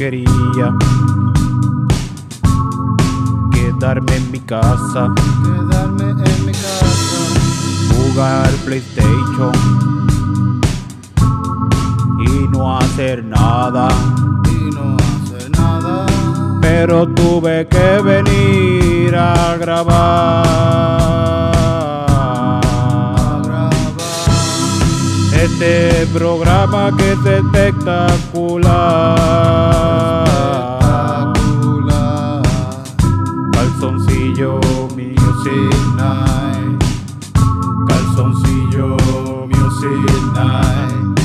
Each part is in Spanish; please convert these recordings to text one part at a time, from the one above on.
quería quedarme en mi casa, Quedarme en mi casa. jugar PlayStation y no hacer nada. Y no hacer nada. Pero tuve que venir a grabar este programa que es espectacular. Calzoncillo Music Night. Calzoncillo Music Night.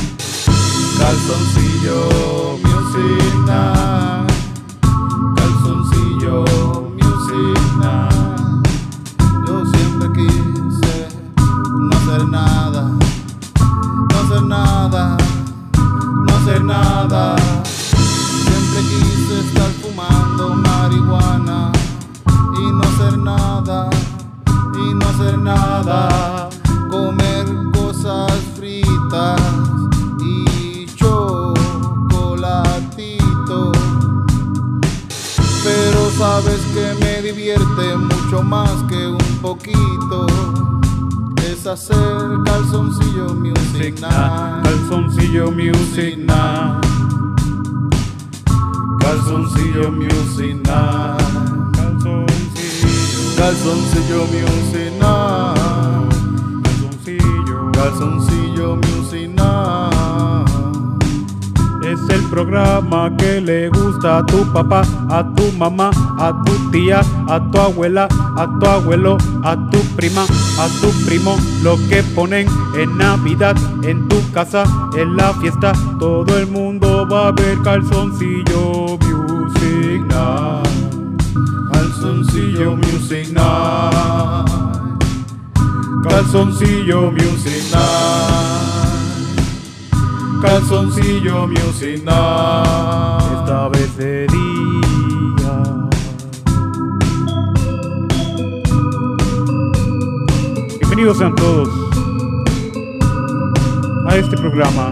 Calzoncillo sabes que me divierte mucho más que un poquito. Es hacer calzoncillo music night. Calzoncillo Music Night. Calzoncillo Music Night. Calzoncillo. Calzoncillo music night. Calzoncillo. Calzoncillo music programa que le gusta a tu papá, a tu mamá, a tu tía, a tu abuela, a tu abuelo, a tu prima, a tu primo. Lo que ponen en Navidad, en tu casa, en la fiesta. Todo el mundo va a ver calzoncillo music night. Calzoncillo music night. Calzoncillo music night. Calzoncillo Music Night. Esta vez de día. Bienvenidos sean todos a este programa,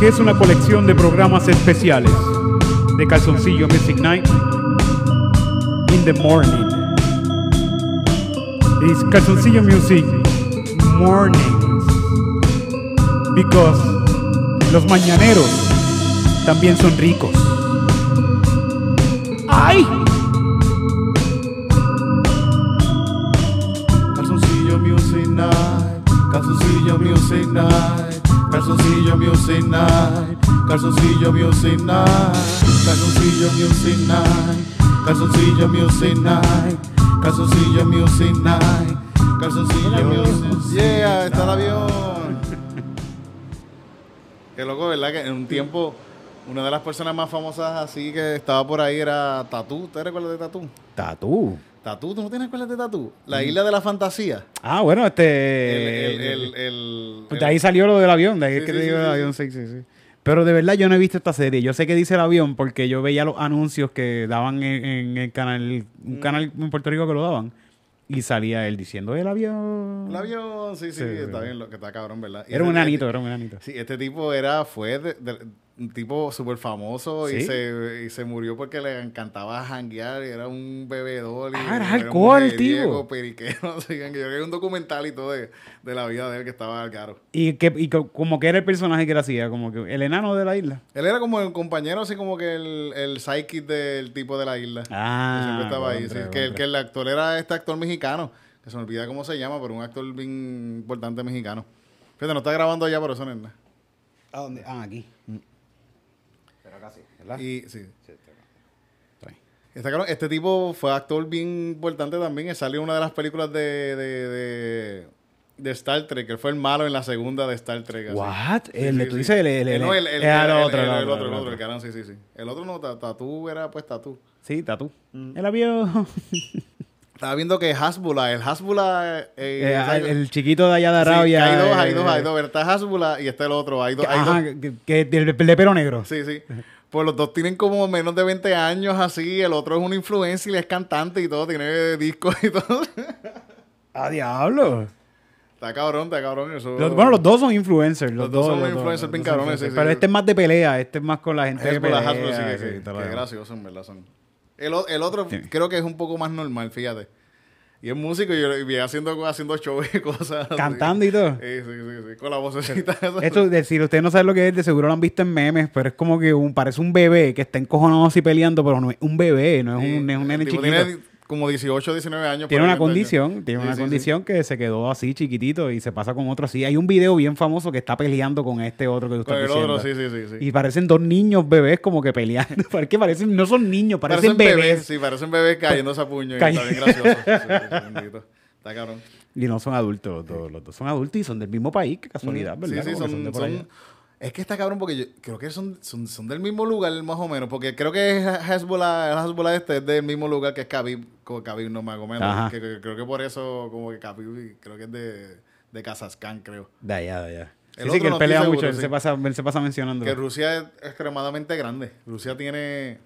que es una colección de programas especiales de Calzoncillo Music Night in the morning. Es Calzoncillo Music Mornings. Because los mañaneros también son ricos. ¡Ay! Calzoncillo music night. Calzoncillo music night. Calzoncillo music night. Calzoncillo music night. Calzoncillo music night. Calzoncillo music night. Calzoncillo music night. Calzoncillo music. Yeah, está el avión. Qué loco, ¿verdad? Que en un tiempo una de las personas más famosas así que estaba por ahí era Tatú. ¿Te recuerdas de Tatú? Tatú. Tatú, ¿tú no tienes cuál de Tatú? La isla de la fantasía. Ah, bueno, este. El, el, el, el- pues el- de ahí salió lo del avión, de ahí Sí, es que sí, te digo sí, sí. avión, sí, sí, sí. Pero de verdad yo no he visto esta serie. Yo sé que dice el avión porque yo veía los anuncios que daban en, en el canal, Mm. un canal en Puerto Rico que lo daban. Y salía él diciendo el avión. El avión, sí, sí, Sí, está bien, lo que está cabrón, ¿verdad? Y Era un enanito, este- era un enanito. Sí, este tipo era, fue de- de- un tipo súper famoso y, se, y se murió porque le encantaba janguear y era un bebedor. Y Ah, era un alcohol el tipo. periquero, así que yo hay un documental y todo de, de la vida de él que estaba al caro. Y, que, y co- como que era el personaje que él hacía, como que el enano de la isla. Él era como el compañero, así como que el, el sidekick del tipo de la isla. Ah, que siempre estaba ahí. contra, sí, que, el, contra. que el actor era este actor mexicano, que se me olvida cómo se llama, pero un actor bien importante mexicano. Fíjate, no está grabando allá, pero eso no es nada. ¿A dónde? Ah, aquí. Y sí. Está ahí. Está cabrón, Este tipo fue actor bien importante también. Salió en una de las películas de, de, de, de Star Trek. Él fue el malo en la segunda de Star Trek. así. What? Sí, el, sí, tú sí. dices el, el, el, no, el, el, era el- el otro, el- el el otro, otro, el el otro, el sí, sí, sí. El otro no, Ta- Tatú era pues Tatú. Sí, tatú. El avión. Estaba viendo que Hasbula, el Hasbula... eh, Eh, ¿sabes? el, el chiquito de allá de Sí, Arabia. hay dos, hay eh, dos, hay dos. Está Hasbula y está el otro. Hay dos, que- hay ajá, dos. que, que- el, de pelo negro. Sí, sí. Pues los dos tienen como menos de 20 años así. El otro es una influencia y es cantante y todo. Tiene discos y todo. ¡Ah, diablo! Está cabrón, está cabrón. Eso... Los- bueno, los dos son influencers. Los, Los dos son influencers bien cabrones, sí, Pero sí. este es más de pelea, este es más con la gente que Hezbollah, pelea. Hasbro, sí que, sí, que- que gracioso, en verdad. Son. El, el otro Sí. creo que es un poco más normal, fíjate. Y es músico y, y haciendo, haciendo shows y cosas así. Cantando y todo. Sí, sí, sí, sí, con la vocecita. Esto, de- si ustedes no saben lo que es, de seguro lo han visto en memes, pero es como que un, parece un bebé que está encojonado así peleando, pero no es un bebé, no es Sí, un, es un nene chiquito. Tiene como 18, 19 años. Tiene una ahí, 20 años. condición, tiene Sí, una sí, sí. condición que se quedó así chiquitito y se pasa con otro así. Hay un video bien famoso que está peleando con este otro que tú estás el diciendo. otro, sí, sí, sí. sí. Y parecen dos niños bebés como que peleando. Porque parecen, no son niños, parecen, bebés. Sí, parecen bebés cayéndose a puño. Y está bien gracioso. Está cabrón. Y no son adultos los dos, los dos son adultos y son del mismo país, qué casualidad, ¿verdad? Sí, sí, son, de por son-. Es que está cabrón porque yo creo que son, son, son del mismo lugar más o menos, porque creo que Hezbollah, el Hezbollah este es del mismo lugar que es Khabib, como Khabib no más o menos, Ajá. que, que- creo que por eso como que Khabib creo que es de, de Kazajstán, creo. De allá, de allá. El Sí, sí, que él no pelea mucho, él, sí. se pasa, él se pasa mencionando. Que Rusia es extremadamente grande. Rusia tiene...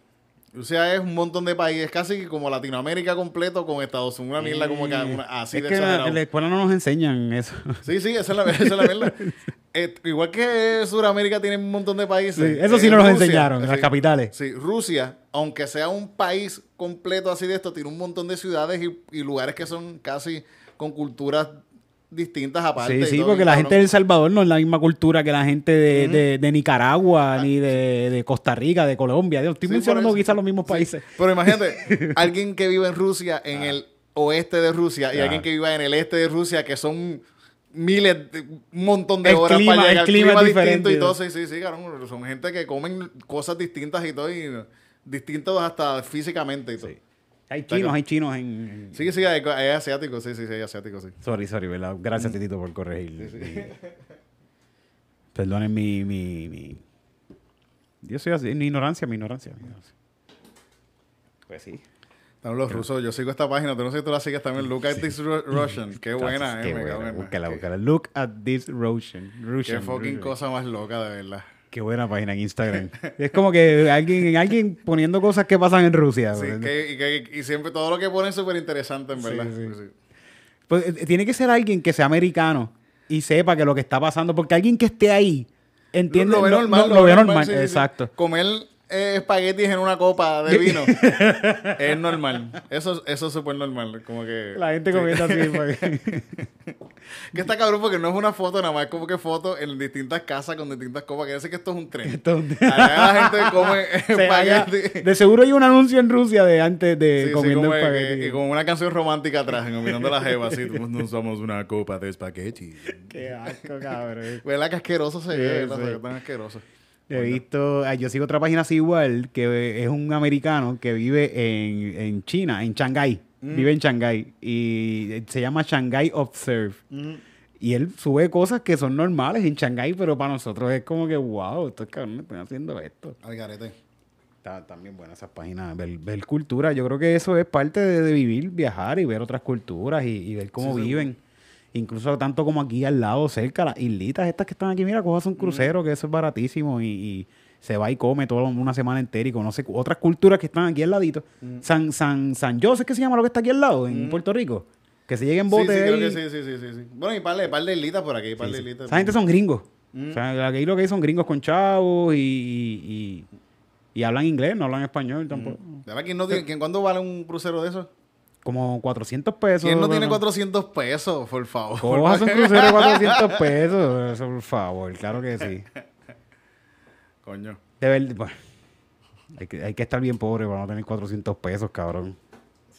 Rusia es un montón de países, casi como Latinoamérica completo con Estados Unidos, una mierda como que una- así es de que en la, en la escuela no nos enseñan eso. Sí, sí, esa es la, esa es la mierda. Eh, igual que Sudamérica tiene un montón de países. Sí, eso sí eh, nos Rusia, enseñaron, en las sí. capitales. Sí, Rusia, aunque sea un país completo así de esto, tiene un montón de ciudades y, y lugares que son casi con culturas distintas aparte. Sí, sí, porque la cabrón. gente de El Salvador no es la misma cultura que la gente de, de- de Nicaragua, ni de, de Costa Rica, de Colombia. Dios, Estoy Sí, mencionando quizás los mismos países. Pero imagínate, alguien que vive en Rusia, en el oeste de Rusia, y Ah. alguien que vive en el este de Rusia, que son miles, de- un montón de El horas clima- para el clima es distinto diferente. y todo. Sí, sí, sí, cabrón, son gente que comen cosas distintas y todo, y distintos hasta físicamente y todo. Sí. Hay chinos, hay chinos en... Sí, sí, hay, hay asiáticos, sí, sí, sí, hay asiáticos, sí. Sorry, sorry, ¿verdad? Gracias, Titito, por corregir. mi- Perdonen mi, mi, mi... Yo soy así, mi ignorancia, mi ignorancia. mi ignorancia. Pues sí. Están los rusos, yo sigo esta página, tú no sé si tú la sigues también, Look at this Ru- Russian, qué buena, Entonces, eh, qué buena. en- Búscala, qué- búscala. Look at this Russian. Qué Russian, fucking Russian. cosa más loca, de verdad. Qué buena página en Instagram. es como que alguien, alguien poniendo cosas que pasan en Rusia. Sí, que- y, que- y siempre todo lo que ponen es súper interesante, en verdad. sí. Pues sí. Pues, eh, tiene que ser alguien que sea americano y sepa que lo que está pasando, porque alguien que esté ahí entiende, lo ve no- normal. no- lo ve normal, sí. exacto. Comer eh, espaguetis en una copa de vino es normal. Eso, eso es súper normal. Como que. La gente sí. comiendo así. pues. Que está cabrón porque no es una foto, nada más es como que foto en distintas casas con distintas copas. Quiere decir que esto es un tren. Esto es un- Allá la gente come espagueti. de seguro hay un anuncio en Rusia de antes de Sí, sí, comiendo que- espagueti. y con una canción romántica atrás, mirando la jeva así. Nos somos una copa de espagueti. Qué asco, cabrón. ¿Verdad que asqueroso se Sí, ve? sí. Tan asqueroso. He visto, ah, yo sigo otra página así igual, que es un americano que vive en, en China, en Shanghái. Mm. Vive en Shanghái. Y se llama Shanghai Observe. Mm. Y él sube cosas que son normales en Shanghái, pero para nosotros es como que, wow, estos cabrones están haciendo esto. Al garete. Está también buena esas páginas. Ver, ver cultura. Yo creo que eso es parte de, de vivir, viajar y ver otras culturas y, y ver cómo Sí, sí. Incluso tanto como aquí al lado, cerca, las islitas estas que están aquí, mira, cojas un crucero, que eso es baratísimo y, y se va y come toda una semana entera y conoce otras culturas que están aquí al ladito. San, San, San José, ¿qué se llama lo que está aquí al lado, en Puerto Rico? Que se llegue en Sí, bote sí, creo que sí, sí, sí, sí. Bueno, y par de, par de islitas por aquí, par Sí, de islitas. Esa gente son gringos. Mm. O sea, aquí lo que hay son gringos con chavos y, y, y- y hablan inglés, no hablan español tampoco. ¿Verdad? ¿Quién no tiene, quién, ¿Cuánto vale un crucero de eso? Como 400 pesos. ¿Quién no tiene bueno. 400 pesos, por favor? Cojas un crucero de 400 pesos. Eso, por favor, claro que sí. Coño. De verdad, bueno, hay, que, hay que estar bien pobre para no tener 400 pesos, cabrón.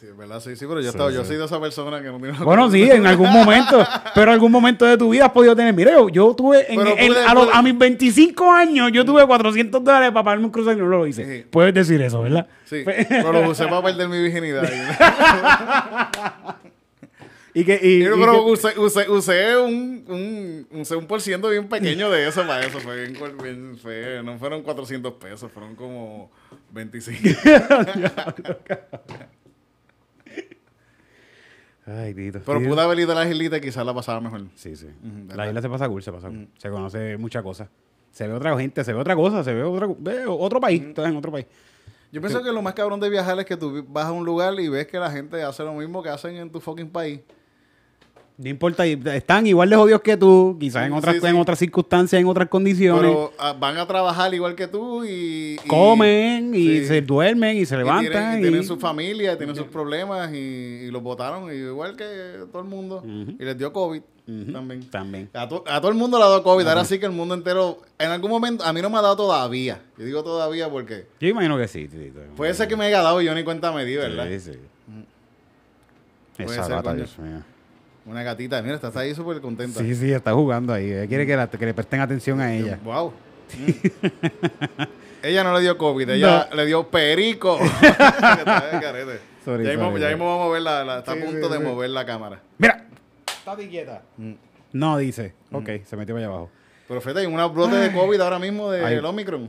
Sí, ¿verdad? Sí, sí, pero yo, Sí, estaba, yo sí. soy de esa persona que no tiene... Bueno, sí, en algún momento, pero en algún momento de tu vida has podido tener. Mire, yo, yo tuve, en- en- a, los- a mis 25 años, yo tuve 400 dólares para pagarme un crucero y no lo hice. Sí. Puedes decir eso, ¿verdad? Sí, pero lo usé para perder mi virginidad. Y que, y, yo y pero que- usé, usé, usé un, un, usé un por ciento bien pequeño de eso para eso. Fue bien, bien- fue- no fueron 400 pesos, fueron como 25. Ay, Tito. Pero pude haber ido a las islitas y quizás la pasaba mejor. Sí, sí. Ujú, la ¿verdad? isla se pasa cool, se pasa cool. Se conoce mucha cosa. Se ve otra gente, se ve otra cosa, se ve otra, ve otro país, estás en otro país. Yo pienso que lo más cabrón de viajar es que tú vas a un lugar y ves que la gente hace lo mismo que hacen en tu fucking país. No importa, y están igual de jodidos que tú, quizás en otras, sí, en otras circunstancias, en otras condiciones. Pero ah, van a trabajar igual que tú y... y- comen y sí. se duermen y se y levantan. tienen, y y- tienen su familia, tienen sus problemas y, y los votaron igual que todo el mundo. Y les dio COVID también. También. A, to- a todo el mundo le ha dado COVID. Ahora sí que el mundo entero, en algún momento, a mí no me ha dado todavía. Yo digo todavía porque Yo imagino que sí. sí. puede ser que me haya dado y yo ni cuenta me di, ¿verdad? Sí, sí. Puede Esa. Dios mío. Una gatita, mira, está ahí súper contenta. Sí, sí, está jugando ahí. Ella quiere que, la- que le presten atención a ella. Wow. ella no le dio COVID, ella le dio perico. Está de carete. Sorry, ya, mismo, sorry, ya mismo vamos a mover la, la- está Sí, a punto sí, de sí. mover la cámara. Mira, estate quieta. No, dice. Ok, se metió allá abajo. Pero fíjate, hay una brote de COVID ahora mismo del Omicron.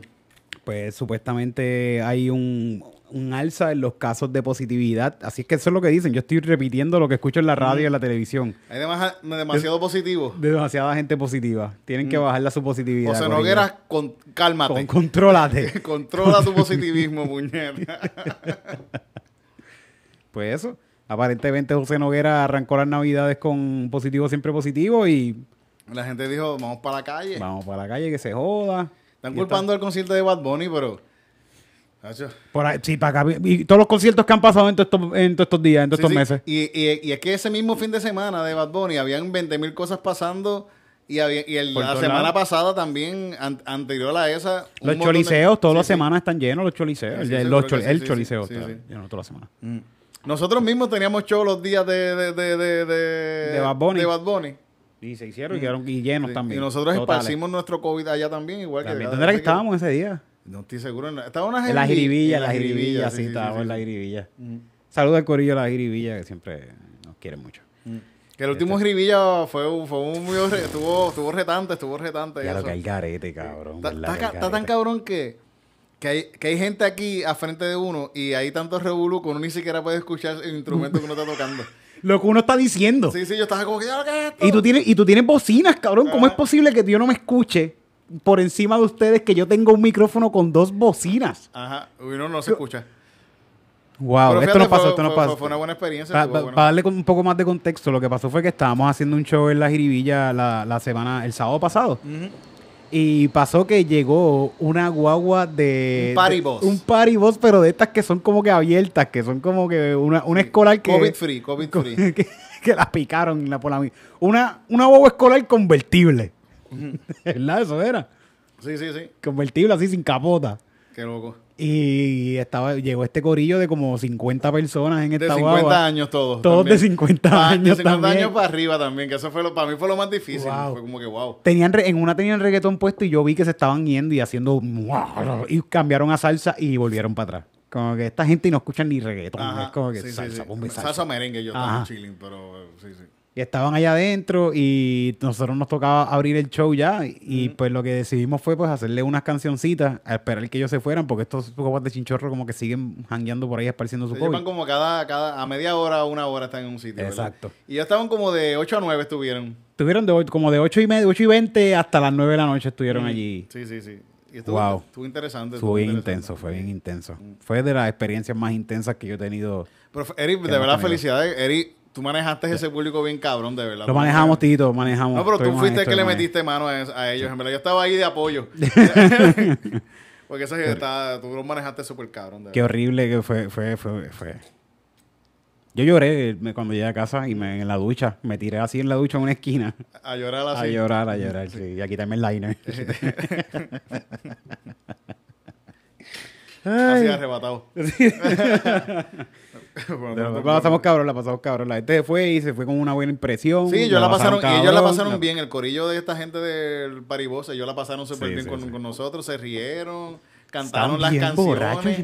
Pues supuestamente hay un, un alza en los casos de positividad. Así es que eso es lo que dicen. Yo estoy repitiendo lo que escucho en la radio y en la televisión. Hay demasi- demasiado positivo. De demasiada gente positiva. Tienen que bajarla su positividad. José corillo. Noguera, con, cálmate. Con, contrólate. Controla tu positivismo, puñeta. Pues eso. Aparentemente José Noguera arrancó las navidades con positivo siempre positivo y La gente dijo, vamos para la calle. vamos para la calle que se joda. Están culpando el concierto de Bad Bunny, pero... Por ahí, sí, para acá. Y todos los conciertos que han pasado en todos estos, en todos estos días, en todos Sí, estos sí. meses. Y, y- y es que ese mismo fin de semana de Bad Bunny habían 20 mil cosas pasando y, había, y el- la semana pasada también, an- anterior a esa... Los de- choliseos, todas Sí, las semanas están llenos los choliseos. El- los chol- el choliseo está lleno toda la semana. Mm. Nosotros mismos teníamos show los días de... De, de, de, Bad Bunny. de Bad Bunny. Y se hicieron y quedaron y llenos Sí. también. Y nosotros Totales. esparcimos nuestro COVID allá también, igual También. que... ¿Dónde era que estábamos ese día? No estoy seguro. en la- Estaba una En la jiribilla, en la jiribilla, sí, sí, estábamos sí, en la sí. jiribilla. Saludos al corillo de la jiribilla que siempre nos quiere mucho. Que el último jiribilla fue, un- fue un muy re- estuvo, estuvo retante, estuvo retante. Ya lo que hay garete, cabrón. Está, tan cabrón que, que, hay, que hay gente aquí a frente de uno y hay tantos revolú que uno ni siquiera puede escuchar el instrumento que uno está tocando. Lo que uno está diciendo. Sí, sí, yo estaba como que, ¿ya lo que es esto? Y tú tienes, y tú tienes bocinas, cabrón. ¿Cómo es posible que yo no me escuche por encima de ustedes que yo tengo un micrófono con dos bocinas? Ajá, uno no se escucha. Wow, Pero esto nos pasó, fue, esto fue- pasó. fue una buena experiencia. Para bueno. darle un poco más de contexto, lo que pasó fue que estábamos haciendo un show en la Jiribilla la, la semana, el sábado pasado. Y pasó que llegó una guagua de... Un party de- bus. Un party bus, pero de estas que son como que abiertas, que son como que una, una escolar que... COVID free, COVID free. que, que la picaron la, por la... Una, una guagua escolar convertible. ¿Verdad? Eso era. Sí, sí, sí. Convertible así, sin capota. Qué loco. Y estaba, llegó este corillo de como 50 personas en De esta 50 guagua. años todos. Todos también. de 50 Ah, años De 50 también. años para arriba también, que eso fue lo, para mí fue lo más difícil. Wow. Fue como que wow. Tenían re- en una tenían reggaetón puesto y yo vi que se estaban yendo y haciendo y cambiaron a salsa y volvieron para atrás. Como que esta gente no escucha ni reggaetón. Ajá. Es como que Sí, salsa, sí. salsa. Salsa merengue, yo estaba chilling, pero eh, sí, sí. Y estaban allá adentro y nosotros nos tocaba abrir el show ya y pues lo que decidimos fue pues hacerle unas cancioncitas a esperar que ellos se fueran porque estos copas de chinchorro como que siguen jangueando por ahí esparciendo su Se COVID. como cada, cada, a media hora o una hora están en un sitio. ¿verdad? Exacto. Y ellos estaban como de 8 a 9 estuvieron. Estuvieron de, como de 8 y, media, 8 y 20 hasta las 9 de la noche estuvieron allí. Sí, sí, sí. Y estuvo, Wow. estuvo interesante. Estuvo bien intenso, fue bien intenso. Fue de las experiencias más intensas que yo he tenido. Pero Eric, de verdad, felicidades. Eric, tú manejaste ese público bien cabrón, de verdad. Lo manejamos, Tito, manejamos. No, pero tú fuiste el que le metiste mano a, a ellos. En verdad, yo estaba ahí de apoyo. Porque ese está, tú lo manejaste súper cabrón. De Qué verdad. horrible que fue, fue, fue, fue. Yo lloré cuando llegué a casa y me, en la ducha, me tiré así en la ducha en una esquina A llorar a así. llorar, a llorar, sí, y a quitarme el liner. Así arrebatado. Bueno, no la pasamos cabrón, la pasamos cabrón. La gente se fue y se fue con una buena impresión. Sí, ellos la pasaron, ellos la pasaron bien. El corillo de esta gente del Paribos, ellos la pasaron súper Sí, bien sí, con, sí. con nosotros, se rieron, cantaron las canciones.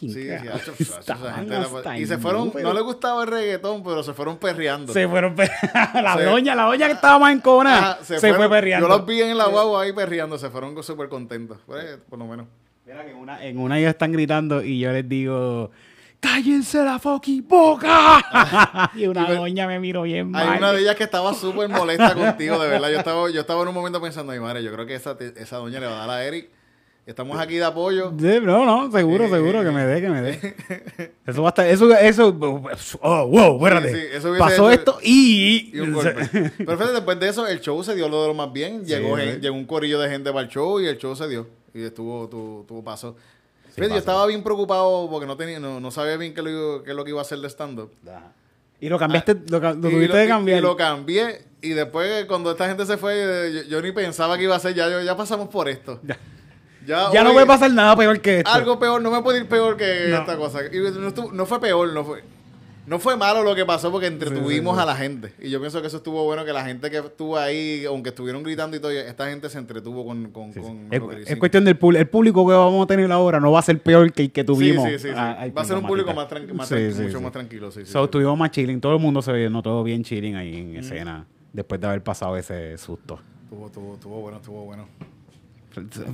y Sí, sí, la- y se fueron, no les gustaba el reggaetón, pero se fueron perreando. Se fueron pe- la doña, la doña que estaba más encona, Ajá, se, fueron- fue perreando. Yo los vi en la guagua ahí perreando, se fueron súper contentos. Pues, por lo menos. Mira que en una, en una ellos están gritando y yo les digo, ¡cállense la fucking boca! y una Y me- doña me miró bien Hay mal. una de ellas que estaba súper molesta contigo, de verdad. Yo estaba, yo estaba en un momento pensando, ay madre, yo creo que esa, esa doña le va a dar a Eric Estamos aquí de apoyo. Sí, no, no, seguro, seguro que me dé, que me dé. Eso va a estar, eso, eso, oh, wow, espérate. Sí, sí, Pasó hecho- esto y... Y un golpe. Pero fíjate, después de eso, el show se dio lo de lo más bien. Llegó, Sí, sí. llegó un corillo de gente para el show y el show se dio. Y estuvo, tuvo, tuvo paso. Fíjate, pasó. yo estaba bien preocupado porque no tenía, no, no sabía bien qué, lo, qué es lo que iba a hacer de stand-up. Y lo cambiaste, lo, ca- lo Y tuviste lo- de cambiar. Y lo cambié. Y después, cuando esta gente se fue, yo, yo ni pensaba que iba a ser. Ya, yo- ya pasamos por esto. Ya. Ya, Ya no hoy- puede pasar nada peor que esto. Algo peor, no me puede ir peor que No. esta cosa. Y no, estuvo- no fue peor, no fue. No fue malo lo que pasó porque entretuvimos sí, sí. a la gente. Y yo pienso que eso estuvo bueno, que la gente que estuvo ahí, aunque estuvieron gritando y todo, esta gente se entretuvo con, con, con Es, que cuestión del público. El público que vamos a tener ahora no va a ser peor que el que tuvimos. Sí, sí, sí, sí. Ah, Va a ser un público más, tranqui- más tranqui- mucho más tranquilo. Sí, So, estuvimos más chilling. Todo el mundo se notó bien chilling ahí Mm. en escena. Después de haber pasado ese susto. Estuvo, estuvo, estuvo bueno, estuvo bueno.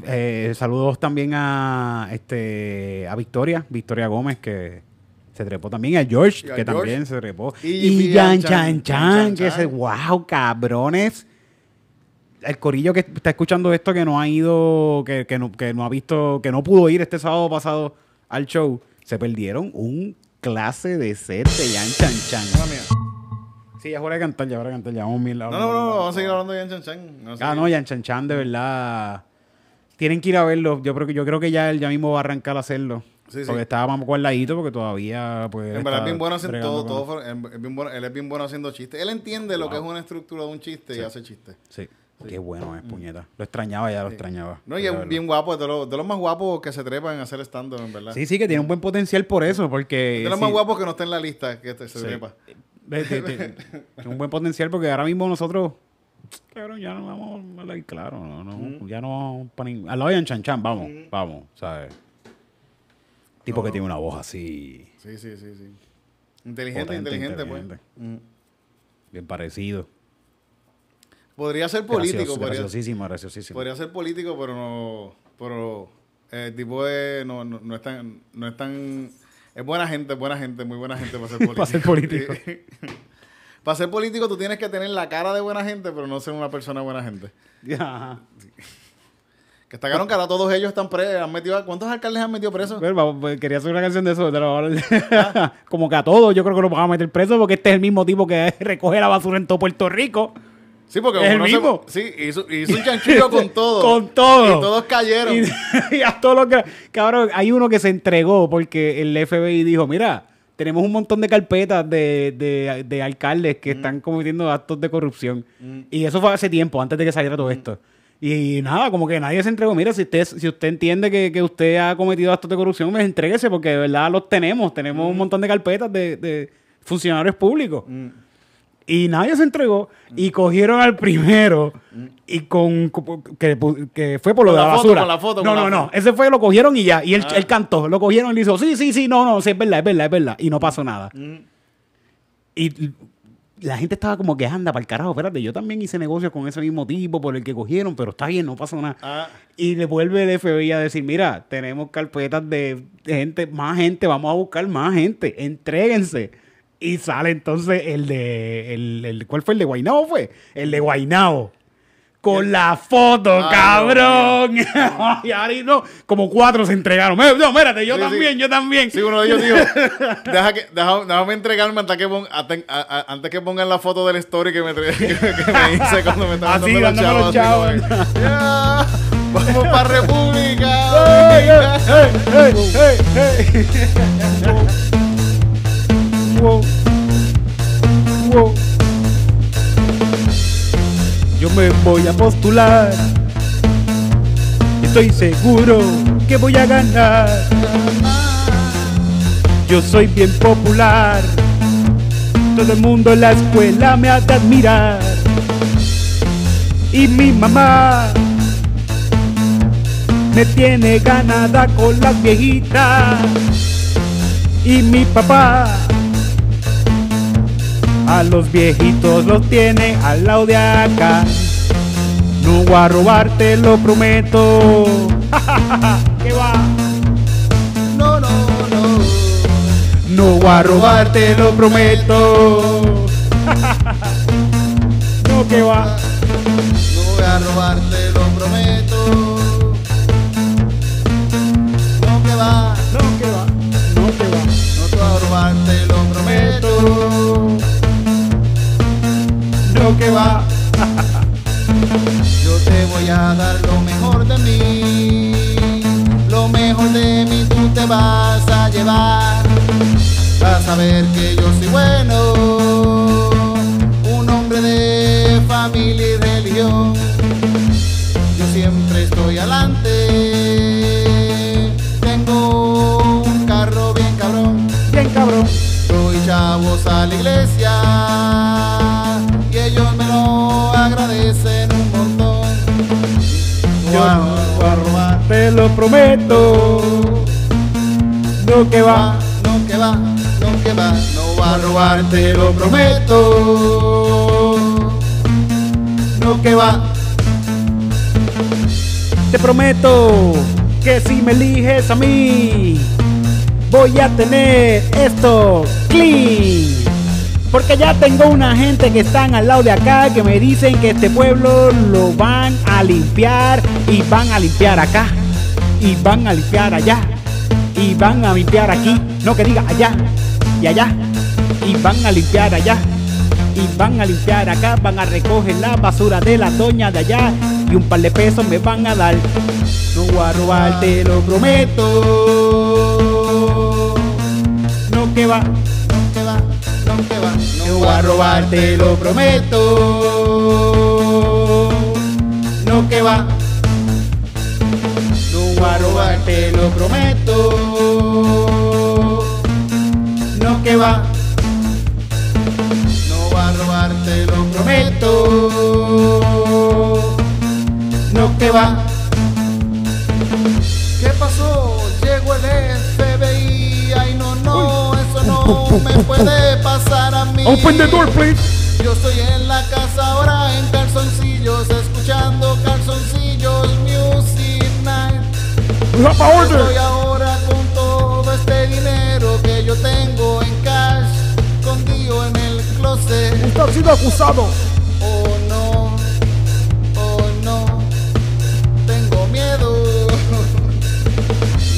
Eh, saludos también a este a Victoria, Victoria Gómez, que se trepó también, a George, a que George. también se trepó. Y- Y, y Yan Chan Chan- Chan, que se, wow, cabrones. El corillo que está escuchando esto, que no ha ido, que, que no, que no ha visto, que no pudo ir este sábado pasado al show, se perdieron un clase de set de Yan Chan Chan. Sí, ya fuera de cantar, ya fuera de cantar, ya vamos mil No, no, no, vamos a seguir hablando de Yan Chan Chan. Ah, no, Yan Chan Chan, de verdad. Tienen que ir a verlo. Yo creo que, yo creo que ya él ya mismo va a arrancar a hacerlo. Sí, sí. Porque estaba más guardadito porque todavía, pues. En verdad es bien bueno haciendo bregando todo, todo fue- es bien bueno- él es bien bueno haciendo chistes. Él entiende lo que es una estructura de un chiste y hace chistes. Sí. Qué bueno es, puñeta. Lo extrañaba, ya lo extrañaba. No, y es bien guapo, de los, de los más guapos que se trepan a hacer stand-up, en verdad. Sí, sí, que tiene un buen potencial por eso, porque. de los sí, más guapos que no está en la lista, que se Sí. trepa. tiene un buen potencial porque ahora mismo nosotros. Cabrón, ya no vamos claro, no, no, ya no vamos para ningún- Al lado de Chan Chan, vamos, vamos, ¿sabes? Tipo No, que tiene una voz así. Sí, sí, sí, sí. Inteligente, Potente, inteligente, inteligente. pues. Mm. Bien parecido. Podría ser político, Gracioso, podría, graciosísimo, graciosísimo. podría ser político, pero no. Pero eh, el tipo es, no, no, no es tan. No es tan. Es buena gente, buena gente, muy buena gente para ser político. Para ser político. para ser político tú tienes que tener la cara de buena gente, pero no ser una persona buena gente. Ajá. Que está que ahora todos ellos están presos. Han metido a- ¿Cuántos alcaldes han metido presos? Bueno, vamos, pues, quería hacer una canción de eso. Como que a todos, yo creo que lo van a meter preso porque este es el mismo tipo que recoge la basura en todo Puerto Rico. Sí, porque ¿Es el se- mismo? sí, hizo, hizo un chanchullo con todo. Con todo. Y todos cayeron. Y, y a todos los que. Cabrón, hay uno que se entregó porque el FBI dijo: Mira, tenemos un montón de carpetas de, de, de alcaldes que están cometiendo actos de corrupción. Y eso fue hace tiempo, antes de que saliera todo esto. Y, nada, como que nadie se entregó. Mira, si usted, si usted entiende que, que usted ha cometido actos de corrupción, pues entréguese, porque de verdad los tenemos. Tenemos un montón de carpetas de, de funcionarios públicos. Mm. Y nadie se entregó. Y cogieron al primero. Y con. Que, que fue por lo Con de la la foto, basura. con la foto, no, no, no. foto. Ese fue, lo cogieron y ya. Y él, Ah. él cantó. Lo cogieron y le hizo: Sí, sí, sí, no, no. Sí, es verdad, es verdad, es verdad. Y no pasó nada. Mm. Y la gente estaba como que anda para el carajo. Espérate, yo también hice negocios con ese mismo tipo por el que cogieron, pero está bien, no pasó nada. Ah, Y le vuelve el FBI a decir, mira, tenemos carpetas de gente, más gente, vamos a buscar más gente, entréguense. Y sale entonces el de, el, el- ¿cuál fue el de Guainao fue? El de Guainao. Con la foto, Ay, cabrón. y ahora no, como cuatro se entregaron. Eh, No, espérate, yo Sí, también, sí. yo también. sí, uno de ellos dijo, deja que, deja- déjame entregarme antes que, pon- aten- a- a- antes que pongan la foto del story que me, que, que me hice cuando me estaban Así, dando dándome los chavos. así como que, "Ya, Vamos para República. ¡Ey, ey, ey, ey, ey! Wow. Wow. Yo me voy a postular. Estoy seguro que voy a ganar. Yo soy bien popular. Todo el mundo en la escuela me ha de admirar. Y mi mamá me tiene ganada con las viejitas. Y mi papá a los viejitos los tiene al lado de acá. No voy a robarte, lo prometo. ¿Qué va? No, no, no. No voy a robarte, lo prometo. no, ¿qué va? No voy a robarte, Yo te voy a dar lo mejor de mí, lo mejor de mí tú te vas a llevar. Vas a ver que yo soy bueno, lo prometo. No que va, no que va, no que va, no va a robar, te lo prometo. No que va, Te prometo que si me eliges a mí, voy a tener esto clean. Porque ya tengo una gente que están al lado de acá que me dicen que este pueblo lo van a limpiar y van a limpiar acá y van a limpiar allá y van a limpiar aquí. No que diga allá y allá y van a limpiar allá y van a limpiar acá, van a recoger la basura de la doña de allá y un par de pesos me van a dar. No voy a robar, te lo prometo. No que va, no que va, no que va, no voy a robar, te lo prometo. No que va, te lo prometo. No que va, no va a robar, te lo prometo. No que va. ¿Qué pasó? Llegó el FBI. Ay, no, no, eso no me puede pasar a mí. Open the door, please. Yo estoy en la casa ahora en calzoncillos, We have a Estoy order. ahora con todo este dinero que yo tengo en cash, escondido en el closet. Usted ha sido acusado. Oh no, oh no, tengo miedo.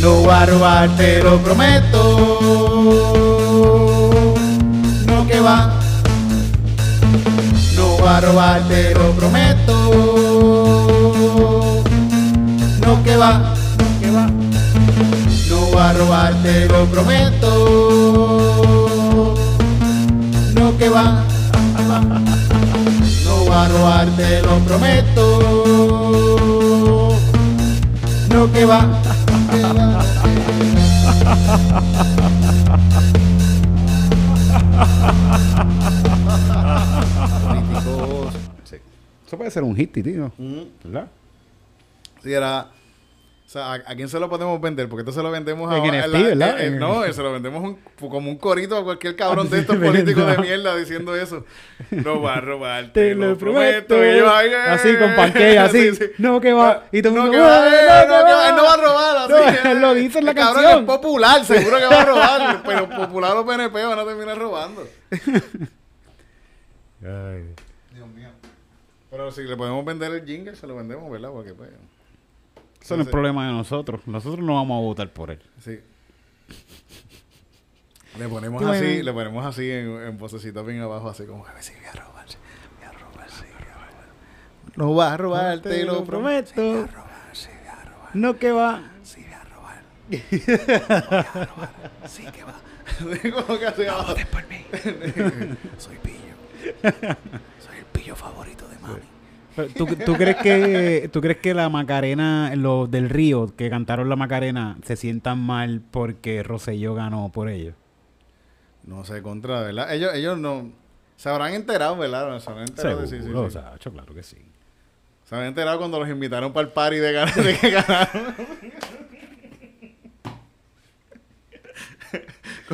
No voy a robar, te lo prometo. No que va. No voy a robar, te lo prometo. No que va, a robar, te lo prometo. No que va. No voy a robar, te lo prometo. No que va. Políticos. Sí. Eso puede ser un hit, tío. ¿Verdad? Sí, era. O sea, ¿a, a quién se lo podemos vender? Porque esto se lo vendemos a. NFT, la- ¿verdad? eh, eh, no, se lo vendemos un- como un corito a cualquier cabrón de estos políticos de mierda diciendo eso. No va a robar, Te lo prometo. Y ahí, eh, Así, con panqueque, así. No, que va. Y todo el no, mundo, que va, "No, eh, no, no, que va". no va a robar. Así, No, eh. él lo dice en la El cabrón canción. Es popular, seguro que va a robar. pero popular o PNP van a terminar robando. Dios mío. Pero si le podemos vender el jingle, se lo vendemos, ¿verdad? Porque pues. Eso no es problema de nosotros. Nosotros no vamos a votar por él. Sí. Le ponemos así, le ponemos así en, en vocecita bien abajo, así como, a ver si voy a robar, sí, voy a robar, sí, voy a robar. No vas a robar, te lo prometo. prometo. Sí, voy a robar, sí, voy a robar, No que va. sí, voy a robar. No voy a robar, sí que va. como que abajo. por mí. Soy pillo. Soy el pillo favorito de mami. ¿Tú, tú crees que tú crees que la Macarena, los del Río que cantaron la Macarena, se sientan mal porque Rosselló ganó por ellos? No sé, contra, ¿verdad? Ellos, ellos no... Se habrán enterado, ¿verdad? Se habrán enterado. sí, sí, Seguro, sí. o sea, yo claro que sí. Se habían enterado cuando los invitaron para el party de, ganar, de que ganaron.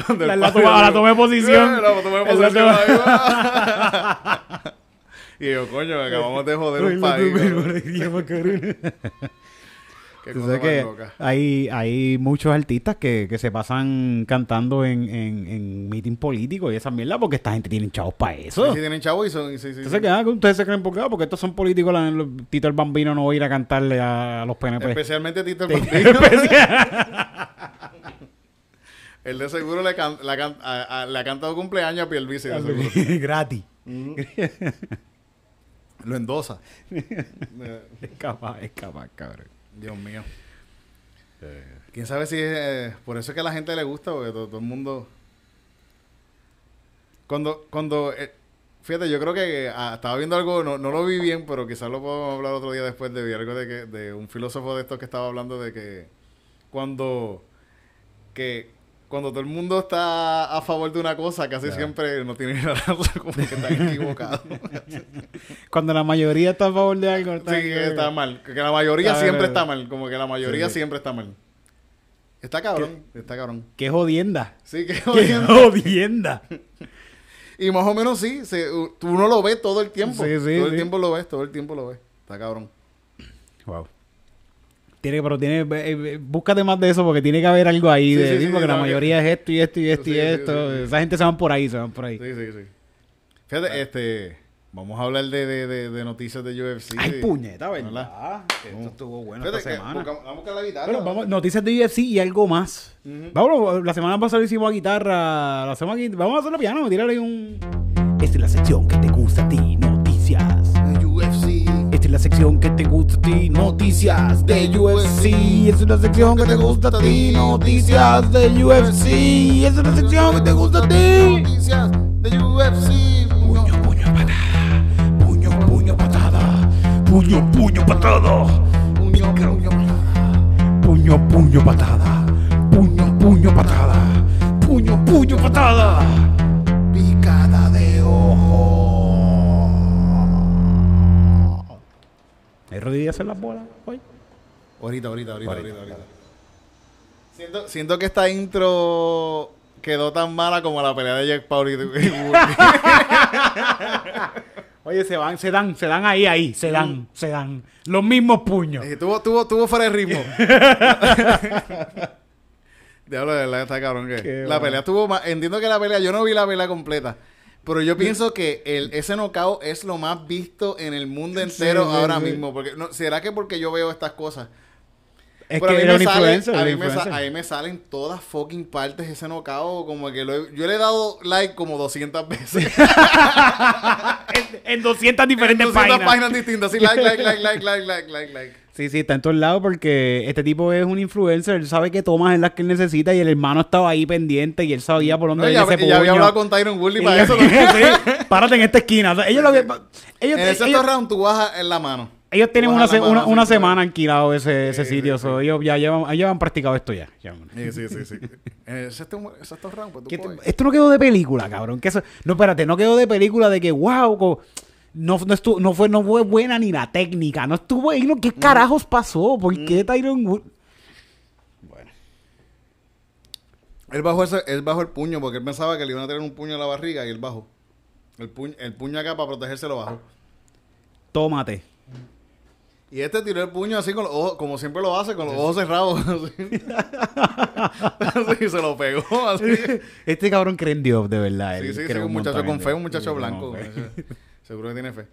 Cuando La- la toma- la toma de posición. La posición. Y yo, coño, acabamos de joder un país. Tú cosa sabes que hay, hay muchos artistas que, que se pasan cantando en, en, en meeting políticos y esa mierda porque esta gente tiene chavos para eso. Sí, sí, tienen chavo y son... Sí, sí, Entonces, sí. ¿qué? Ah, ustedes se creen por qué? Porque estos son políticos. la- los- Tito el Bambino no va a ir a cantarle a, los PNP. Especialmente Tito el Bambino. Él de seguro le, can- la can- a- a- le ha cantado cumpleaños a Pierluisi. de. Gratis. Lo endosa. Es capaz, es capaz, cabrón. Dios mío. Quién sabe si es. eh, por eso es que a la gente le gusta, porque todo, todo el mundo. Cuando. cuando eh, fíjate, yo creo que ah, estaba viendo algo, no, no lo vi bien, pero quizás lo podemos hablar otro día después de vi algo de, que, de un filósofo de estos que estaba hablando de que cuando. que cuando todo el mundo está a favor de una cosa, casi siempre no tiene la razón, como que están equivocados. Cuando la mayoría está a favor de algo, Sí, está, que está mal. Que la mayoría Claro. siempre está mal. Como que la mayoría Sí, sí. siempre está mal. Está cabrón. Está cabrón. Qué jodienda. Sí, Qué jodiendo. jodienda. Y más o menos sí. se- tú no lo ves todo el tiempo. Sí, sí, todo el sí. tiempo lo ves. Todo el tiempo lo ves. Está cabrón. Wow. Tiene, pero tiene, eh, eh, búscate más de eso porque tiene que haber algo ahí Sí, de, sí, sí, porque la no, que- mayoría es esto y esto y esto y esto. Esa gente se van por ahí, se van por ahí. Sí, sí, sí. Fíjate, este... Vamos a hablar de, de, de, de noticias de UFC. Ay, puñeta, ¿verdad? ¿Verdad? Esto estuvo bueno Fíjate, esta semana. buscamos- vamos a la guitarra. Vamos, noticias de UFC y algo más. Vamos, la semana pasada hicimos a guitarra. La semana vamos a hacerlo piano, tirarle un. Esta es la sección que te gusta a ti, noticias. Es la sección que te gusta a ti, noticias de UFC. Es la sección que te gusta a ti, noticias de UFC. Es la sección que te gusta a ti. Noticias de UFC. Puño, puño, patada. Puño, puño, patada. Puño, puño, patada. Puño, puño. Puño, puño, patada. Puño, puño, patada. Puño, puño, patada. ¿Hay rodillas en las bolas hoy? Ahorita, ahorita, ahorita, Ahorita, ahorita, ahorita. Siento, siento que esta intro quedó tan mala como la pelea de Jack Paul y. Oye, se van, se dan, se dan ahí, ahí, se dan, se dan. Los mismos puños. Eh, tuvo, tuvo, tuvo fuera de ritmo. Diablo, de verdad está cabrón que. Qué La bueno. pelea estuvo más. Entiendo que la pelea, yo no vi la pelea completa. Pero yo pienso que el, ese knockout es lo más visto en el mundo entero sí, ahora sí. mismo. Porque, no, ¿Será que porque yo veo estas cosas? Es Pero que a mí, era me sale- influencer. a, mí me sa- a mí me salen todas fucking partes ese knockout. Como que lo he- yo le he dado like como 200 veces. en, en 200 diferentes 200 páginas. páginas distintas. Sí, like, like, like, like, like, like, like, like. Sí, sí, está en todos lados porque este tipo es un influencer. Él sabe que tomas es las que él necesita y el hermano estaba ahí pendiente y él sabía por dónde ya, ese ya había hablado con Tyron Woodley para eso. sí, párate en esta esquina. O sea, ellos, lo habían- ellos, En el sexto round tú bajas en la mano. ellos tienen una, se- mano, una, una semana alquilado ese, ese Sí, sitio. sí, so, ellos ya llevan, ellos han practicado esto ya. Sí, sí, sí. sí. En el sexto, sexto round, pues tú esto, no quedó de película, cabrón. Que eso, no, espérate, no quedó de película de que, wow, co- no, no, estuvo, no, fue, no fue buena ni la técnica. No estuvo ahí. ¿Qué carajos pasó? ¿Por qué Tyron Wood? Bueno. Él bajó, ese, él bajó el puño porque él pensaba que le iban a tener un puño en la barriga y él bajó. El puño, el puño acá para protegerse lo bajó. Tómate. Y este tiró el puño así con los ojos, como siempre lo hace, con los ojos cerrados. Así, Así, se lo pegó. Así. Este cabrón cree en Dios, de verdad. Sí, Él sí, sí, un muchacho con fe, un muchacho blanco. Seguro que tiene fe.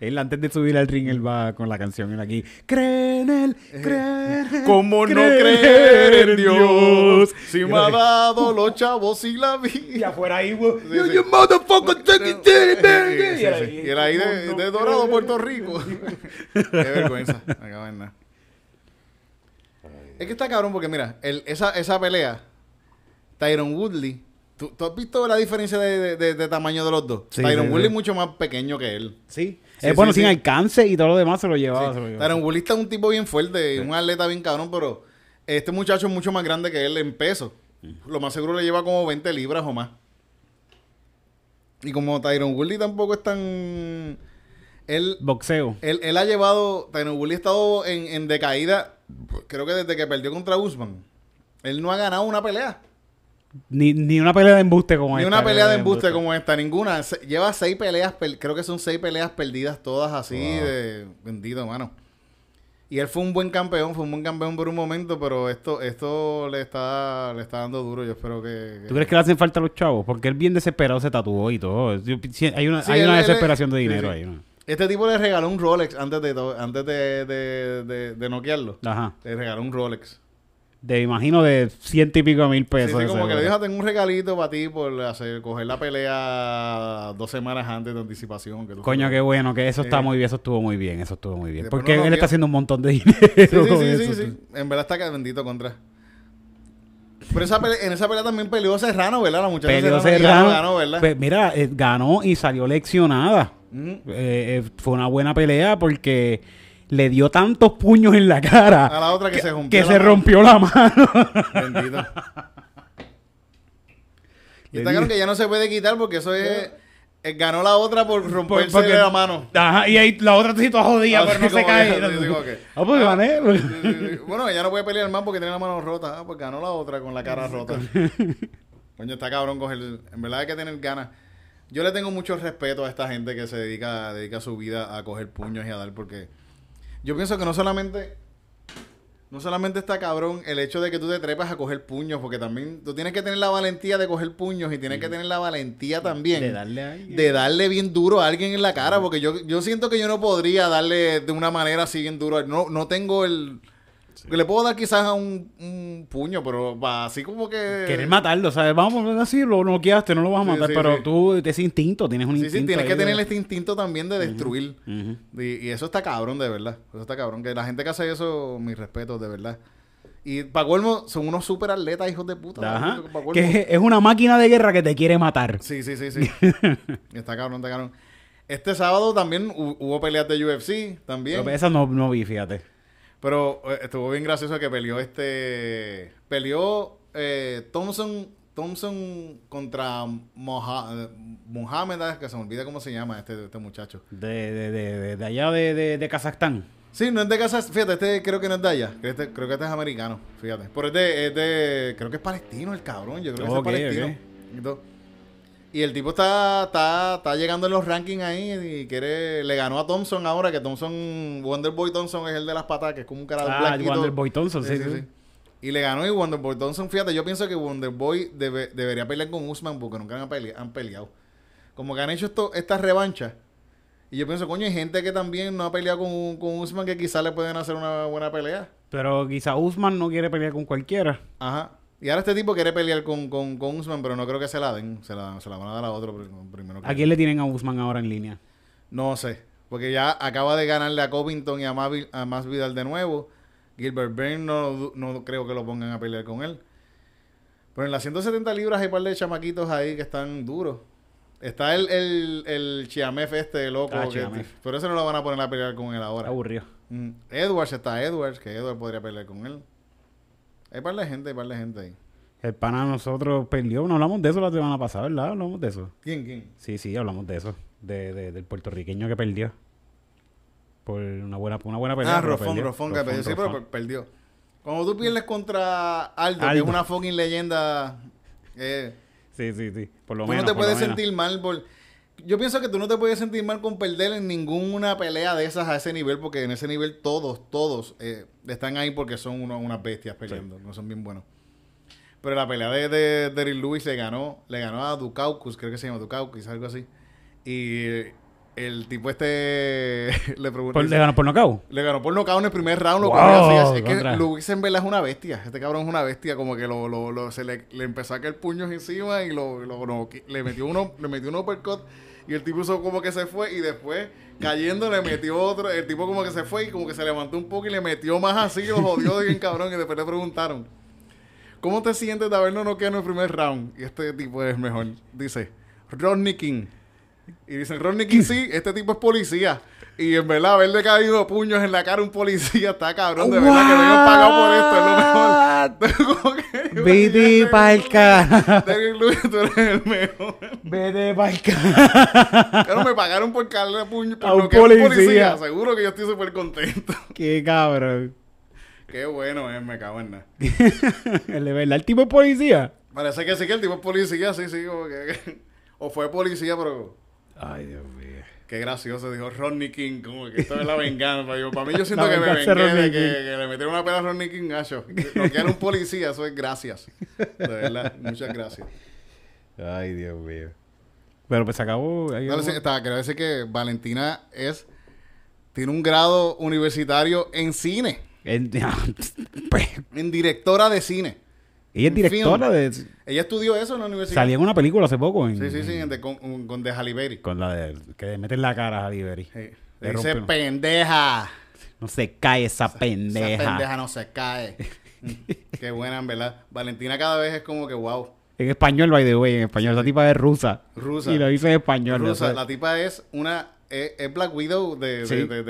Él antes de subir al ring, él va con la canción él aquí. Cree en él, cree en él, ¿Cómo no cree creer en Dios? Si Y me ha dado los chavos y la Y vida. afuera ahí, güey. Sí, "You- sí. you motherfucker, take it, take it, take it". Sí, sí, Y sí. ahí, Y de, "¿Cómo no de Dorado, creer?". Puerto Rico. Qué vergüenza. Acaba nada. Es que está cabrón porque mira, el- esa, esa pelea, Tyron Woodley, ¿tú, tú has visto la diferencia de, de- de- de tamaño de los dos? Sí, Tyron sí, Woodley sí. es mucho más pequeño que él. Sí. Sí, Eh, bueno, sin alcance y todo lo demás se lo llevaba. Se lo llevaba. Tyron Woodley está un tipo bien fuerte, un atleta bien cabrón, pero este muchacho es mucho más grande que él en peso. Lo más seguro le lleva como 20 libras o más. Y como Tyron Woodley tampoco es tan... Él, Boxeo. él, él ha llevado... Tyron Woodley ha estado en, en decaída, creo que desde que perdió contra Usman. Él no ha ganado una pelea. Ni, ni una pelea de embuste como Ni esta. una pelea de embuste como esta, ninguna. Se- lleva seis peleas, per- creo que son seis peleas perdidas todas así Wow. de bendito, mano. Y él fue un buen campeón, fue un buen campeón por un momento, pero esto esto le está le está dando duro. Yo espero que... que- ¿Tú crees que le hacen falta a los chavos? Porque él bien desesperado se tatuó y todo. Hay una, Sí, hay él- una él- desesperación de dinero sí. ahí. ¿no? Este tipo le regaló un Rolex antes de antes de, de, de, de noquearlo. Ajá. Le regaló un Rolex. De, imagino, de ciento y pico mil pesos. sí, como que le dijo, tengo un regalito para ti por hacer, coger la pelea dos semanas antes de anticipación. Que Coño, qué bueno, que eso está Eh. muy bien, eso estuvo muy bien, eso estuvo muy bien. Porque no él está haciendo un montón de dinero. Sí, sí, sí, eso. sí. En verdad está que bendito contra. Pero esa en esa pelea también peleó Serrano, ¿verdad? La muchacha Peleó Serrano, ganó, ¿verdad? Pues mira, eh, ganó y salió leccionada. Eh, eh, fue una buena pelea porque le dio tantos puños en la cara A la otra que se rompió que la se mano. rompió la mano. Bendito. Y está claro que ya no se puede quitar porque eso es... eh, ganó la otra por romperse porque- la mano. Ajá, y ahí la otra sí toda jodida, Así pero no se cae. que- como que- Ah, pues gané. Sí, sí, sí. Bueno, ella no puede pelear más porque tiene la mano rota. Ah, pues ganó la otra con la cara rota. Coño, está cabrón coger... En verdad hay que tener ganas. Yo le tengo mucho respeto a esta gente que se dedica, dedica su vida a coger puños y a dar porque... Yo pienso que no solamente... No solamente está cabrón el hecho de que tú te trepas a coger puños, porque también tú tienes que tener la valentía de coger puños y tienes que tener la valentía también De darle de darle bien duro a alguien en la cara, porque yo, yo siento que yo no podría darle de una manera así bien duro. No, no tengo el... Le puedo dar quizás a un, un puño, pero va así como que... Querer matarlo, ¿sabes? Vamos a decir, lo noqueaste, no lo vas a Sí, matar, sí, pero sí. tú, ese instinto, tienes un Sí, instinto. sí, tienes que tener este instinto también de destruir. Y, y eso está cabrón, de verdad. Eso está cabrón. Que la gente que hace eso, mis respetos, de verdad. Y para colmo, son unos super atletas, hijos de puta. Ajá. Que es una máquina de guerra que te quiere matar. Sí, sí, sí, sí. está cabrón, está cabrón. Este sábado también hu- hubo peleas de UFC, también. Pero esa no, no vi, fíjate. Pero eh, estuvo bien gracioso que peleó este. Peleó eh, Thompson, Thompson contra Moha- Mohamed, que se me olvida cómo se llama este, este muchacho. De, de, de, de, allá de, de, de Kazajstán. Sí, no es de casa. Fíjate, este creo que no es de allá. Este- creo que este es americano. Fíjate. Pero es de, es de. Creo que es palestino el cabrón. Yo creo que Ok, es palestino. Y el tipo está, está, está llegando en los rankings ahí y quiere. Le ganó a Thompson ahora, que Thompson. Wonderboy Thompson es el de las patas, que es como un cara Ah, blanquito. Wonderboy Thompson, sí, sí, sí. Y le ganó y Wonderboy Thompson, fíjate, yo pienso que Wonderboy debe- debería pelear con Usman porque nunca han, han peleado. Como que han hecho esto, estas revanchas. Y yo pienso, coño, hay gente que también no ha peleado con, con Usman que quizás le pueden hacer una buena pelea. Pero quizá Usman no quiere pelear con cualquiera. Ajá. Y ahora este tipo quiere pelear con, con, con Usman, pero no creo que se la den. Se la, se la van a dar a otro prim- primero. que- ¿A quién le tienen a Usman ahora en línea? No sé. Porque ya acaba de ganarle a Covington y a, Mavi- a Masvidal de nuevo. Gilbert Burns no, no creo que lo pongan a pelear con él. Pero en las 170 libras hay un par de chamaquitos ahí que están duros. Está el, el, el Chiamef este loco. Ah, que- pero ese no lo van a poner a pelear con él ahora. aburrido. Mm. Edwards está Edwards, que Edwards podría pelear con él. Hay par de gente, hay par de gente ahí. El pana nosotros perdió. No hablamos de eso la semana pasada, ¿verdad? Hablamos de eso. ¿Quién, quién? Sí, sí, hablamos de eso. De, de- del puertorriqueño que perdió. Por una buena, una buena pelea. Ah, Rofón. Rofón, que perdió. Sí, pero perdió. Cuando tú pierdes contra Aldo, que es una fucking leyenda, eh, Sí, sí, sí. Por lo tú menos. no te puedes menos. sentir mal por... Yo pienso que tú no te puedes sentir mal con perder en ninguna pelea de esas a ese nivel, porque en ese nivel todos, todos eh, están ahí porque son uno- unas bestias peleando, no son bien buenos. Pero la pelea de, de, Derrick Lewis le ganó, le ganó a Dukaukus, creo que se llama Dukaukus, algo así. Y el tipo este le preguntó... ¿Le ganó por nocaut? Le ganó por nocaut en el primer round. Lo Wow, así. Es que. Luis en verdad es una bestia. Este cabrón es una bestia. Como que lo, lo, lo- se le, le empezó a caer puños encima y lo, lo- no, le metió uno, le metió un uppercut. Y el tipo hizo como que se fue y después cayendo le metió otro. El tipo como que se fue y como que se levantó un poco y le metió más así. Lo jodió de bien cabrón. Y después le preguntaron, ¿cómo te sientes de habernos noqueado en el primer round? Y este tipo es mejor. Dice, Rodney King. Y dicen, Rodney King, sí, este tipo es policía. Y en verdad, haberle caído puños en la cara a un policía está cabrón. De verdad que me han pagado por esto, es lo mejor. Vete pa'l cara. Derrick Lewis, tú eres el mejor. Vete pa'l cara. Claro, me pagaron por por A un noquear a un policía. policía. Seguro que yo estoy súper contento. Qué cabrón. Qué bueno es, me cago en nada. El de verdad, el tipo es policía. Parece que sí que el tipo es policía, sí, sí. Como que, o fue policía, pero... Ay, Dios mío. Qué gracioso, dijo Rodney King, como que esto es la venganza. Yo, para mí yo siento La que me vengué de que, le metieron una peda a Rodney King, gacho. No que era un policía, eso es gracias. De verdad, muchas gracias. Ay, Dios mío. Pero pues se acabó. ahí No, quería decir que Valentina es tiene un grado universitario en cine. En- En directora de cine. Ella es directora film. de... Ella estudió eso en la universidad. Salía en una película hace poco. En, Sí, sí, sí, en de- con, con de Halle Berry. Con la de... Que le meten la cara a Halle Berry. Sí. Le Le dice pendeja. No se cae esa pendeja. Esa pendeja no se cae. Mm, Qué buena, en verdad. Valentina cada vez es como que wow. En español, by the way, en español. Esa tipa es rusa. Rusa. Y lo dice en español. Rusa, la tipa es una. Es, es Black Widow de, de- Sí. de,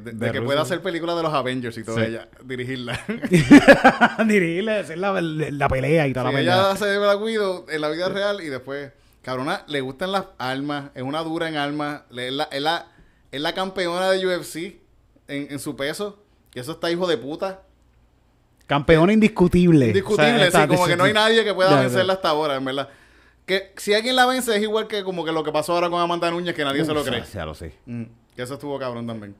de, que pueda hacer películas de los Avengers y todo Sí. ella. Dirigirla. Dirigirle, hacer la, la pelea y toda Sí, la ella pelea. hace de Black Widow en la vida real y después, cabrona, le gustan las armas, es una dura en armas, le- es la, es la, es la campeona de UFC en, en su peso, que eso está hijo de puta. Campeona indiscutible. Indiscutible, O sea, está- sí, como que no hay nadie que pueda vencerla hasta ahora, en verdad. Que si alguien la vence es igual que como que lo que pasó ahora con Amanda Núñez, que nadie se lo cree. Ya lo sé. Mm, que eso estuvo cabrón también.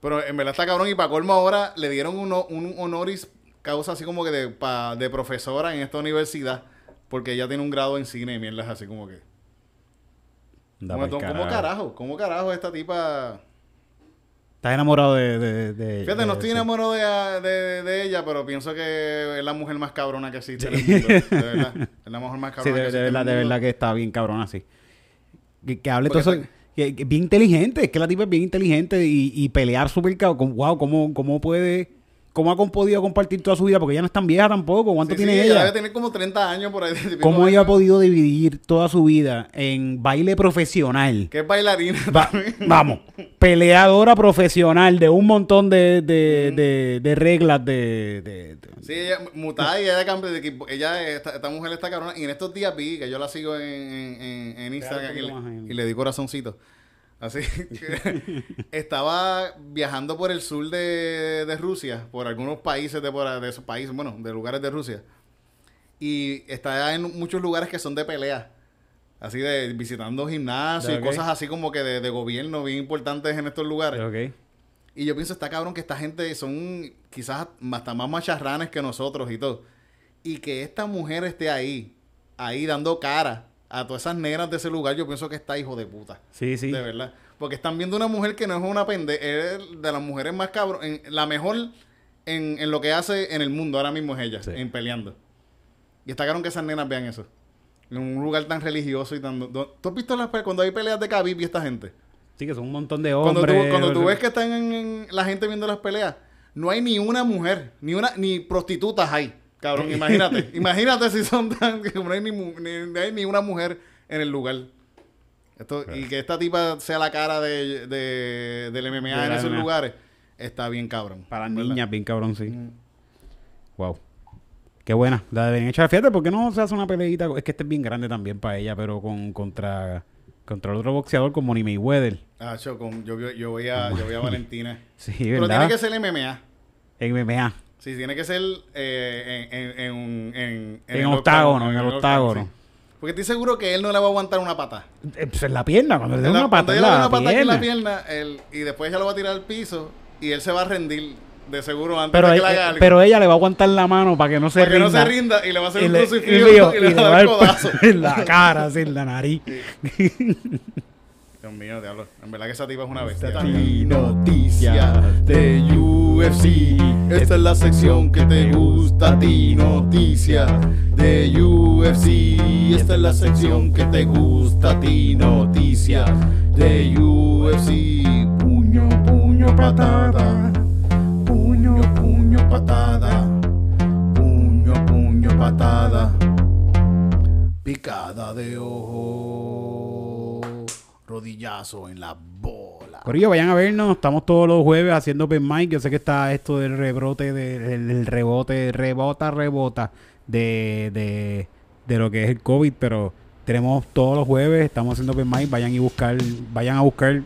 Pero en verdad está cabrón y para colmo ahora le dieron uno- un honoris causa así como que de, pa- de profesora en esta universidad porque ella tiene un grado en cine y mierdas así como que... ¿Cómo, pa'l cómo carajo? ¿Cómo carajo esta tipa...? Estás enamorado de, de, de- Fíjate, de- no estoy enamorado de, de, de ella, pero pienso que es la mujer más cabrona que existe en el mundo. De verdad. Es la mujer más Sí, cabrona de, que de existe en verdad, de verdad que está bien cabrona, sí. Que, que hable Porque todo eso. Que, que bien inteligente, es que la tipa es bien inteligente y, y pelear súper cabrón. Wow, ¿cómo, ¿cómo puede, cómo ha podido compartir toda su vida? Porque ella no es tan vieja tampoco. ¿Cuánto Sí, tiene sí, ella? debe tener como 30 años por ahí. ¿Cómo ella ha podido dividir toda su vida en baile profesional? Que es bailarina Va- vamos, peleadora profesional de un montón de, de, de- de reglas de, Sí, ella mutada y ella cambia de equipo. Ella, esta, esta mujer está cabrona. Y en estos días vi que yo la sigo en, en, en- Instagram y le, y le di corazoncito. Así que estaba viajando por el sur de, de Rusia, por algunos países de, por, de esos países, bueno, de lugares de Rusia. Y está en muchos lugares que son de pelea. Así de visitando gimnasios y cosas así como que de, de gobierno bien importantes en estos lugares. Y yo pienso, está cabrón que esta gente son quizás hasta más macharranes que nosotros y todo. Y que esta mujer esté ahí, ahí dando cara a todas esas negras de ese lugar, yo pienso que está hijo de puta. Sí, sí. De verdad. Porque están viendo una mujer que no es una pendeja, es de las mujeres más cabrón, en- la mejor en, en lo que hace en el mundo ahora mismo es ella, Sí. en peleando. Y está cabrón que esas nenas vean eso. En un lugar tan religioso y tan... ¿Tú has visto las cuando hay peleas de Khabib y esta gente? Sí, que son un montón de Cuando hombres. tú, cuando tú ves que están en, en la gente viendo las peleas, no hay ni una mujer, ni una ni prostitutas hay. Cabrón, imagínate. imagínate si son tan... que no hay ni, mu- ni- ni hay ni una mujer en el lugar. Esto, y que esta tipa sea la cara de, de- del MMA De en esos MMA. lugares, está bien cabrón. Para ¿verdad? niñas, bien cabrón, sí. Mm. Wow. Qué buena. La deben echar. Fíjate, ¿por qué no se hace una peleita? Es que este es bien grande también para ella, pero con contra contra el otro boxeador como Money Mayweather. Ah, cho, con- yo, yo voy a, yo voy a Valentina. Sí, Pero ¿verdad? tiene que ser MMA. En MMA. Sí, tiene que ser eh, en, en, en, en, el octágono, en el octágono. sí. Porque estoy seguro que él no le va a aguantar una pata. Eh, pues en la pierna, cuando le La- una cuando pata ella le dé la una pata en la pierna. él- y después ella lo va a tirar al piso y él se va a rendir de seguro antes Pero, de que eh, le haga algo. pero ella le va a aguantar la mano para que no se para que no rinda. se rinda y le va a hacer Y un le, crucifijo y le- y le va a dar el codazo. en la cara, así, en la nariz. Dios mío, diablo. En verdad que esa tipa es una bestia. Y noticias de UFC. Esta es la sección que te gusta a ti. Noticias de UFC. Esta es la sección que te gusta a ti. Noticias de UFC. Puño, puño, patada. Puño, puño, patada. Puño, puño, patada. Picada de ojo. Rodillazo en la bola. Corillo, vayan a vernos. Estamos todos los jueves haciendo open mic. Yo sé que está esto del rebrote, de- del, del rebote, rebota, rebota de, de, de lo que es el COVID, pero tenemos todos los jueves, estamos haciendo open mic. Vayan y buscar, vayan a buscar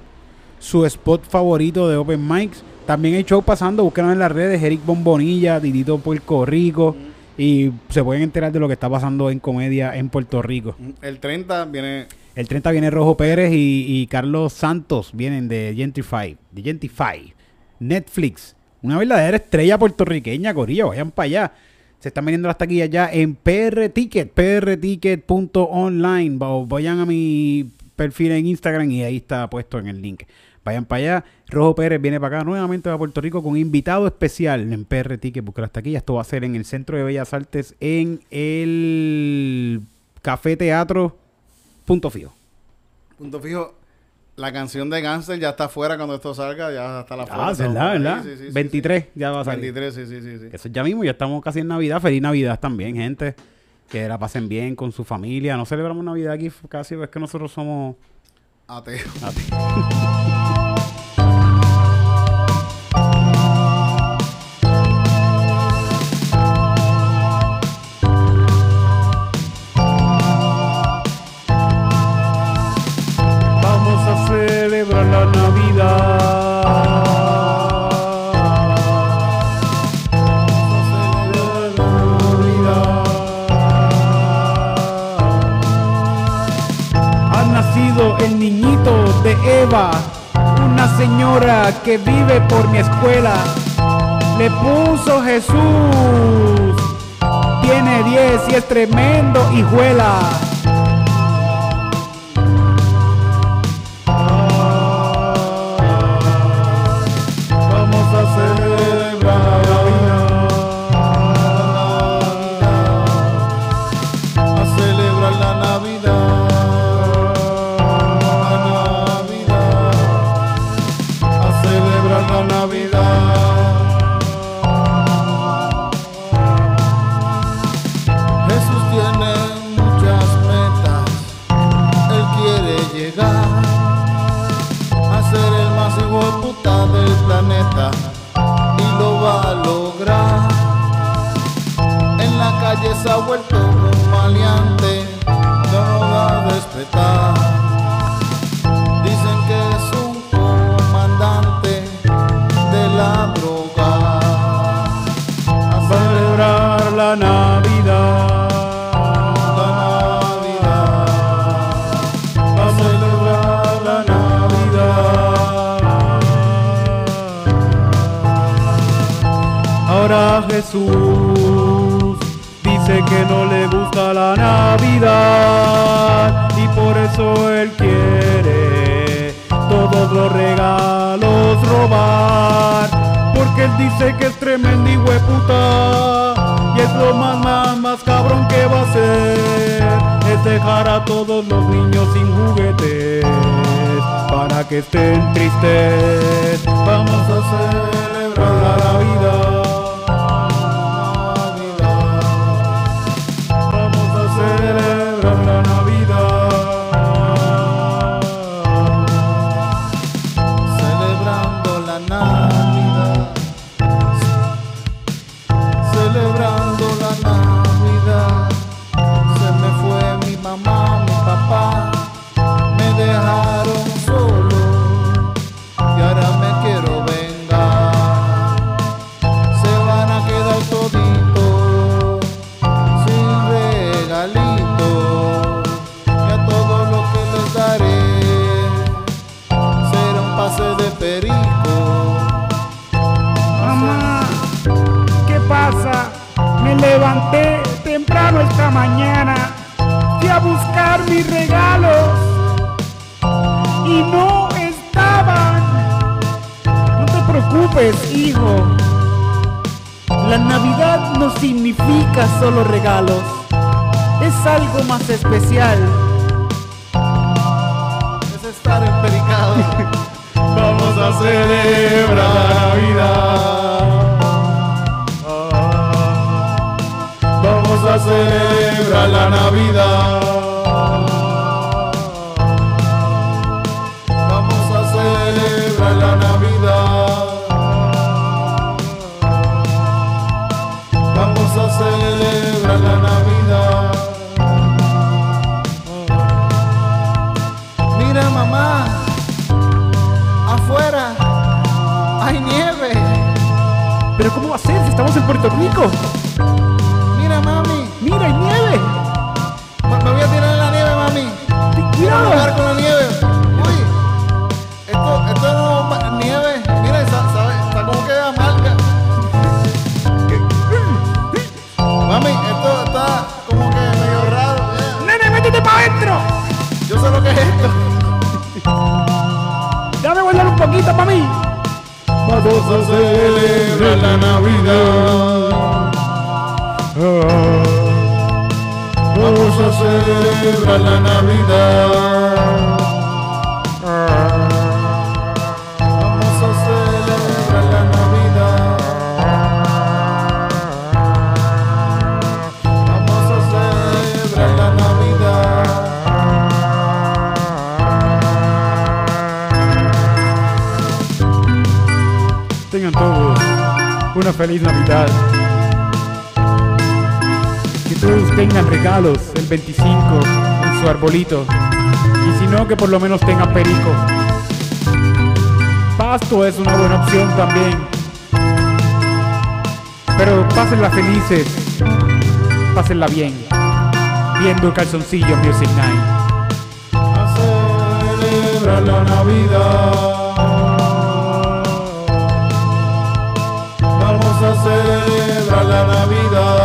su spot favorito de open mics. También hay show pasando, búsquenos en las redes, Eric Bombonilla, Didito Puerto Rico. Y se pueden enterar de lo que está pasando en comedia en Puerto Rico. El 30 viene El 30 viene Rojo Pérez y, Carlos Santos vienen de Gentify, de Gentify, Netflix, una verdadera estrella puertorriqueña, Corillo, vayan para allá. Se están vendiendo las taquillas ya en PR Ticket, prticket.online. Va- Vayan a mi perfil en Instagram y ahí está puesto en el link. Vayan para allá. Rojo Pérez viene para acá nuevamente a Puerto Rico con invitado especial en PR Ticket, porque hasta aquí esto va a ser en el Centro de Bellas Artes en el Café Teatro Punto Fijo. Punto fijo. La canción de Gangster ya está afuera cuando esto salga, ya está la Ah, ¿verdad? ¿verdad? 23 ya va a salir. 23, sí, sí, sí. sí. Eso ya mismo, ya estamos casi en Navidad. Feliz Navidad también, gente. Que la pasen bien con su familia. No celebramos Navidad aquí casi, es que nosotros somos Ateo. ateos. el niñito de Eva, una señora que vive por mi escuela. Le puso Jesús, tiene 10 y es tremendo hijuela. Jesús dice que no le gusta la Navidad y por eso él quiere todos los regalos robar. Porque él dice que es tremendo y puta y es lo más, más, más cabrón que va a hacer. Es dejar a todos los niños sin juguetes para que estén tristes. Vamos a celebrar la Navidad. Buscar mis regalos y no estaban. No te preocupes, hijo. La Navidad no significa solo regalos, es algo más especial. Es estar empericado. Vamos a celebrar Navidad. Vamos a celebrar la Navidad. Vamos a celebrar la Navidad. Vamos a celebrar la Navidad. Mira mamá, afuera hay nieve. Pero ¿cómo va a ser si estamos en Puerto Rico? Poquito para mí. Vamos a celebrar la Navidad. Vamos a celebrar la Navidad. Feliz Navidad. Que todos tengan regalos el 25 en su arbolito. Y si no, que por lo menos tengan perico. Pasto es una buena opción también. Pero pásenla felices. Pásenla bien. Viendo el calzoncillo Music Night. a celebrar la Navidad. La Navidad.